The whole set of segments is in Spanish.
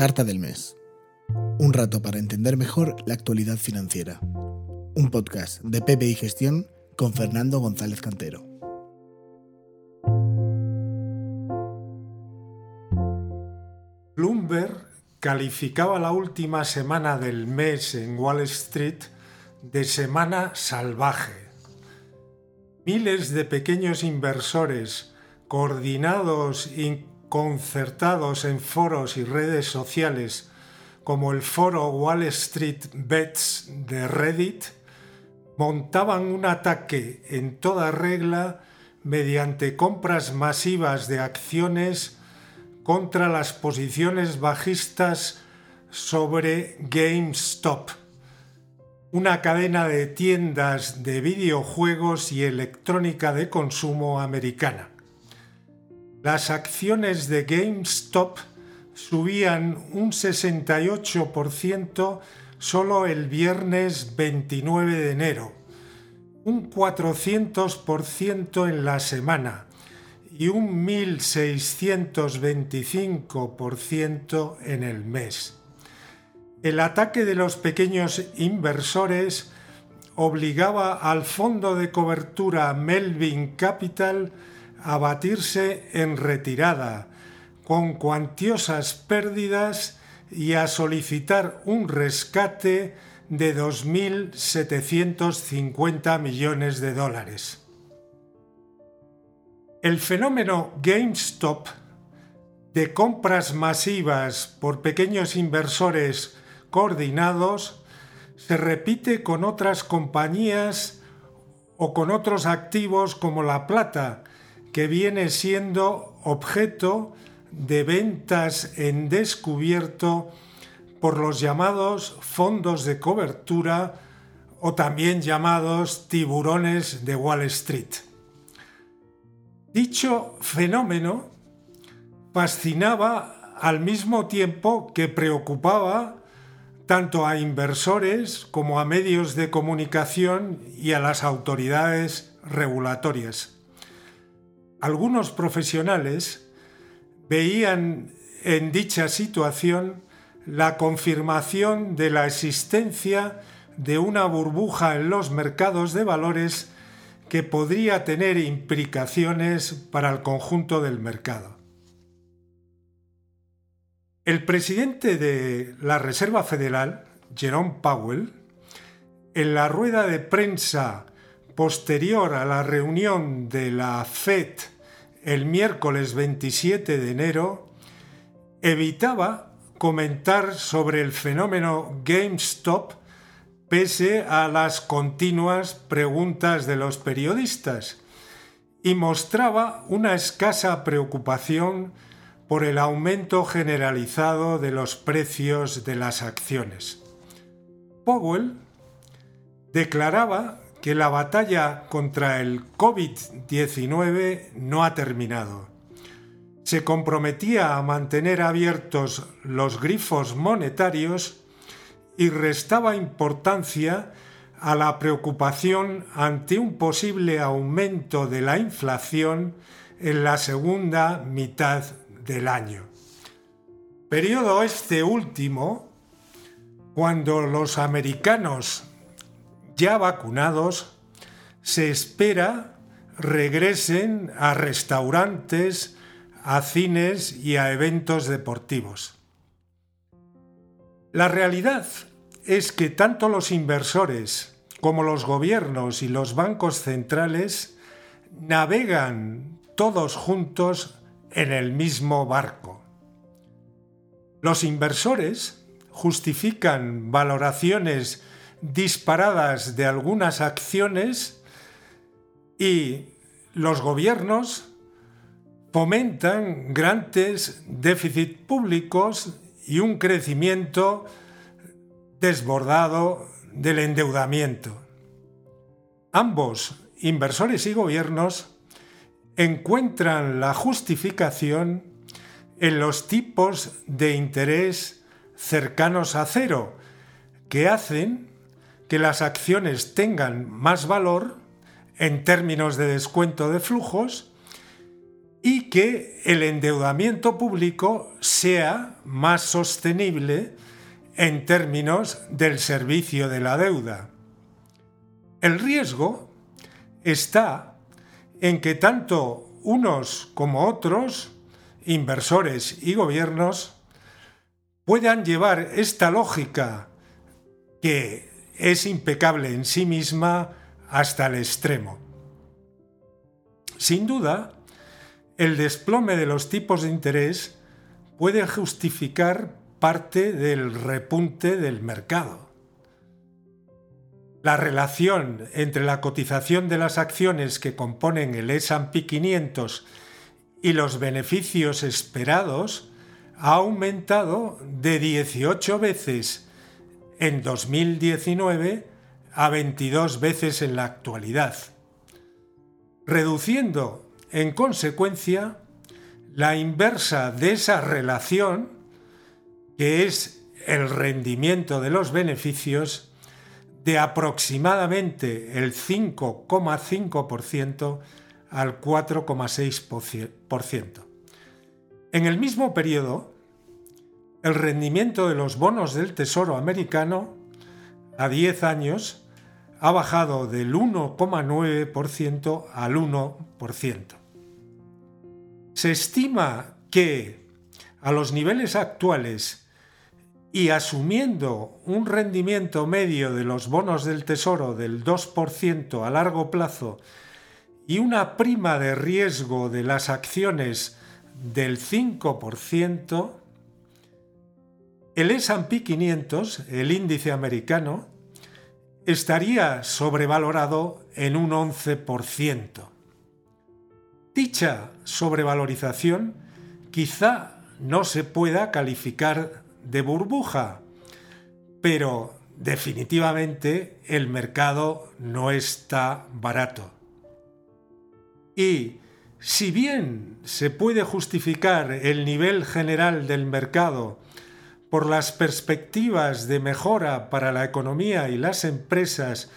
Carta del mes. Un rato para entender mejor la actualidad financiera. Un podcast de PPI Gestión con Fernando González Cantero. Bloomberg calificaba la última semana del mes en Wall Street de semana salvaje. Miles de pequeños inversores coordinados y concertados en foros y redes sociales como el foro Wall Street Bets de Reddit montaban un ataque en toda regla mediante compras masivas de acciones contra las posiciones bajistas sobre GameStop, una cadena de tiendas de videojuegos y electrónica de consumo americana. Las acciones de GameStop subían un 68% solo el viernes 29 de enero, un 400% en la semana y un 1.625% en el mes. El ataque de los pequeños inversores obligaba al fondo de cobertura Melvin Capital a batirse en retirada, con cuantiosas pérdidas y a solicitar un rescate de 2.750 millones de dólares. El fenómeno GameStop de compras masivas por pequeños inversores coordinados se repite con otras compañías o con otros activos como la plata, que viene siendo objeto de ventas en descubierto por los llamados fondos de cobertura o también llamados tiburones de Wall Street. Dicho fenómeno fascinaba al mismo tiempo que preocupaba tanto a inversores como a medios de comunicación y a las autoridades regulatorias. Algunos profesionales veían en dicha situación la confirmación de la existencia de una burbuja en los mercados de valores que podría tener implicaciones para el conjunto del mercado. El presidente de la Reserva Federal, Jerome Powell, en la rueda de prensa posterior a la reunión de la FED el miércoles 27 de enero, evitaba comentar sobre el fenómeno GameStop pese a las continuas preguntas de los periodistas y mostraba una escasa preocupación por el aumento generalizado de los precios de las acciones. Powell declaraba que la batalla contra el COVID-19 no ha terminado. Se comprometía a mantener abiertos los grifos monetarios y restaba importancia a la preocupación ante un posible aumento de la inflación en la segunda mitad del año. Periodo este último cuando los americanos ya vacunados se espera regresen a restaurantes, a cines y a eventos deportivos. La realidad es que tanto los inversores como los gobiernos y los bancos centrales navegan todos juntos en el mismo barco. Los inversores justifican valoraciones disparadas de algunas acciones y los gobiernos fomentan grandes déficits públicos y un crecimiento desbordado del endeudamiento. Ambos, inversores y gobiernos, encuentran la justificación en los tipos de interés cercanos a cero, que hacen que las acciones tengan más valor en términos de descuento de flujos y que el endeudamiento público sea más sostenible en términos del servicio de la deuda. El riesgo está en que tanto unos como otros, inversores y gobiernos, puedan llevar esta lógica que es impecable en sí misma hasta el extremo. Sin duda, el desplome de los tipos de interés puede justificar parte del repunte del mercado. La relación entre la cotización de las acciones que componen el S&P 500 y los beneficios esperados ha aumentado de 18 veces en 2019 a 22 veces en la actualidad, reduciendo en consecuencia la inversa de esa relación, que es el rendimiento de los beneficios, de aproximadamente el 5,5% al 4,6%. En el mismo periodo, el rendimiento de los bonos del Tesoro americano a 10 años ha bajado del 1,9% al 1%. Se estima que a los niveles actuales y asumiendo un rendimiento medio de los bonos del Tesoro del 2% a largo plazo y una prima de riesgo de las acciones del 5%, el S&P 500, el índice americano, estaría sobrevalorado en un 11%. Dicha sobrevalorización quizá no se pueda calificar de burbuja, pero definitivamente el mercado no está barato. Y si bien se puede justificar el nivel general del mercado por las perspectivas de mejora para la economía y las empresas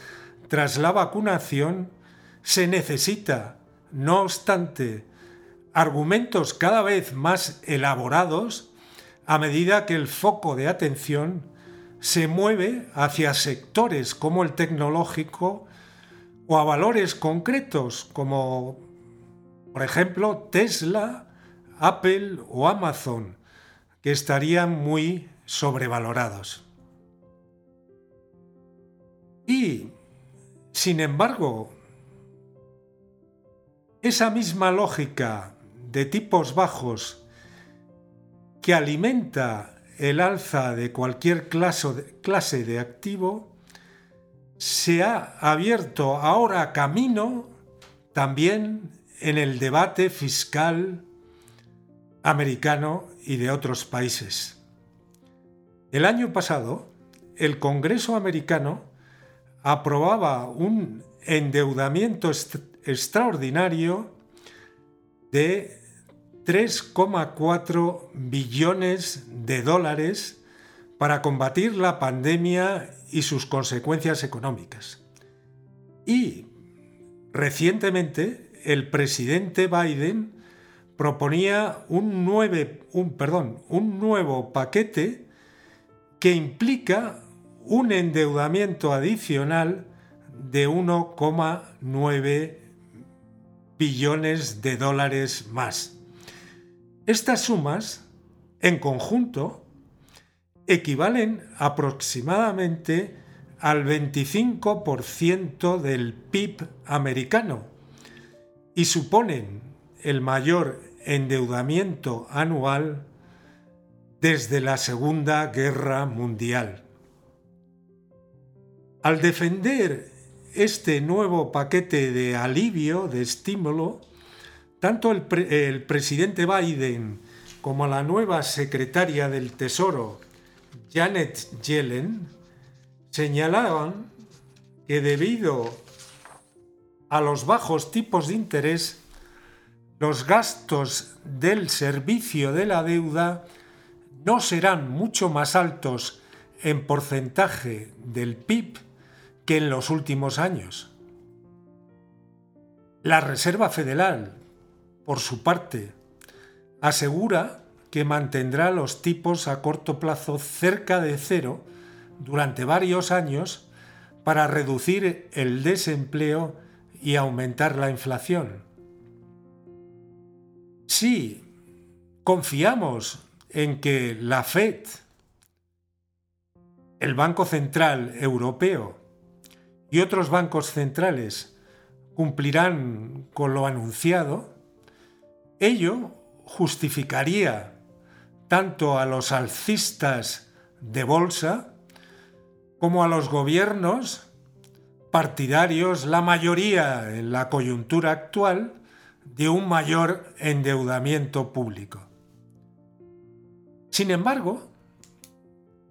tras la vacunación, se necesita, no obstante, argumentos cada vez más elaborados a medida que el foco de atención se mueve hacia sectores como el tecnológico o a valores concretos como, por ejemplo, Tesla, Apple o Amazon, que estarían muy sobrevalorados. Y, sin embargo, esa misma lógica de tipos bajos que alimenta el alza de cualquier clase de activo, se ha abierto ahora camino también en el debate fiscal americano y de otros países. El año pasado, el Congreso americano aprobaba un endeudamiento extraordinario de 3,4 billones de dólares para combatir la pandemia y sus consecuencias económicas. Y recientemente el presidente Biden proponía un, un, perdón, un nuevo paquete que implica un endeudamiento adicional de 1,9 billones de dólares más. Estas sumas, en conjunto, equivalen aproximadamente al 25% del PIB americano y suponen el mayor endeudamiento anual desde la Segunda Guerra Mundial. Al defender este nuevo paquete de alivio, de estímulo, tanto el, presidente Biden como la nueva secretaria del Tesoro, Janet Yellen, señalaban que debido a los bajos tipos de interés los gastos del servicio de la deuda no serán mucho más altos en porcentaje del PIB que en los últimos años. La Reserva Federal, por su parte, asegura que mantendrá los tipos a corto plazo cerca de cero durante varios años para reducir el desempleo y aumentar la inflación. Sí, confiamos en que la Fed, el Banco Central Europeo y otros bancos centrales cumplirán con lo anunciado, ello justificaría tanto a los alcistas de bolsa como a los gobiernos partidarios, la mayoría en la coyuntura actual, de un mayor endeudamiento público. Sin embargo,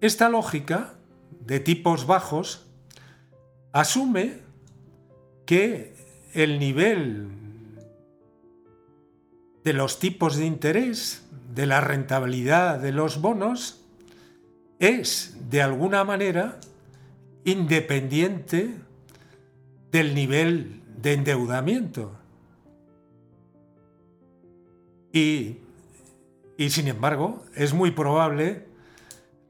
esta lógica de tipos bajos asume que el nivel de los tipos de interés, de la rentabilidad de los bonos, es de alguna manera independiente del nivel de endeudamiento. Y, sin embargo, es muy probable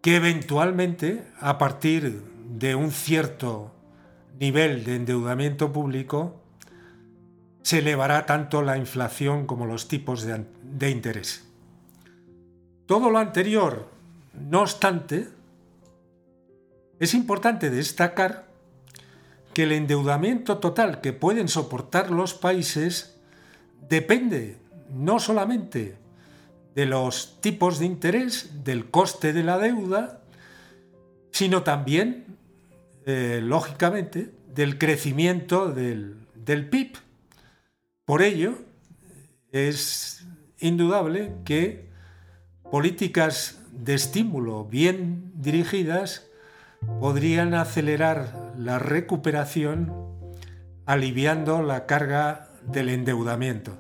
que eventualmente, a partir de un cierto nivel de endeudamiento público, se elevará tanto la inflación como los tipos de, de interés. Todo lo anterior, no obstante, es importante destacar que el endeudamiento total que pueden soportar los países depende no solamente de los tipos de interés, del coste de la deuda, sino también, eh, lógicamente, del crecimiento del, del PIB. Por ello, es indudable que políticas de estímulo bien dirigidas podrían acelerar la recuperación aliviando la carga del endeudamiento.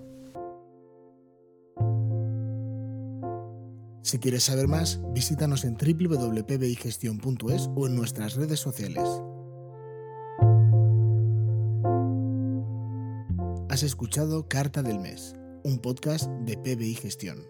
Si quieres saber más, visítanos en www.pbigestion.es o en nuestras redes sociales. Has escuchado Carta del Mes, un podcast de PBI Gestión.